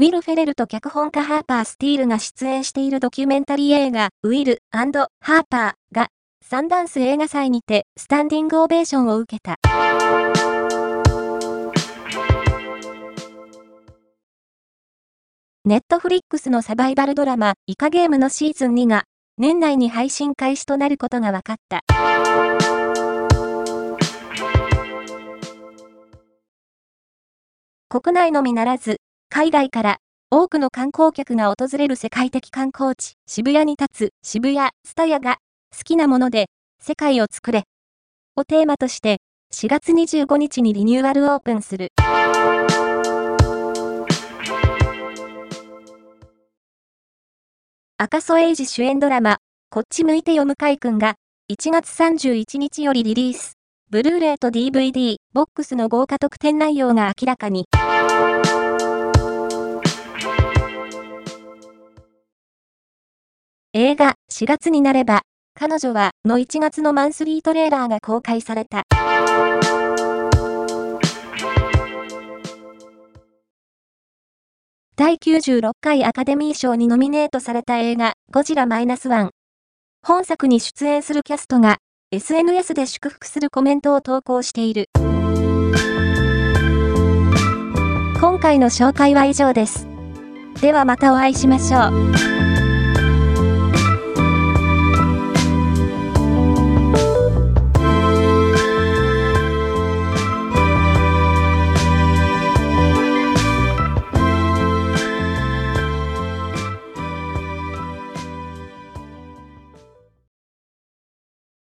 ウィル・フェレルと脚本家ハーパー・スティールが出演しているドキュメンタリー映画、ウィルハーパーが、サンダンス映画祭にて、スタンディングオベーションを受けた。ネットフリックスのサバイバルドラマ、イカゲームのシーズン2が、年内に配信開始となることが分かった。国内のみならず、海外から多くの観光客が訪れる世界的観光地、渋谷に立つ渋谷スタヤが好きなもので世界を作れをテーマとして4月25日にリニューアルオープンする。赤楚衛二主演ドラマ、こっち向いてよ向井くんが1月31日よりリリース。ブルーレイと DVD、ボックスの豪華特典内容が明らかに。映画4月になれば、彼女はの1月のマンスリートレーラーが公開された。第96回アカデミー賞にノミネートされた映画、ゴジラマイナスワン。本作に出演するキャストが、SNS で祝福するコメントを投稿している。今回の紹介は以上です。ではまたお会いしましょう。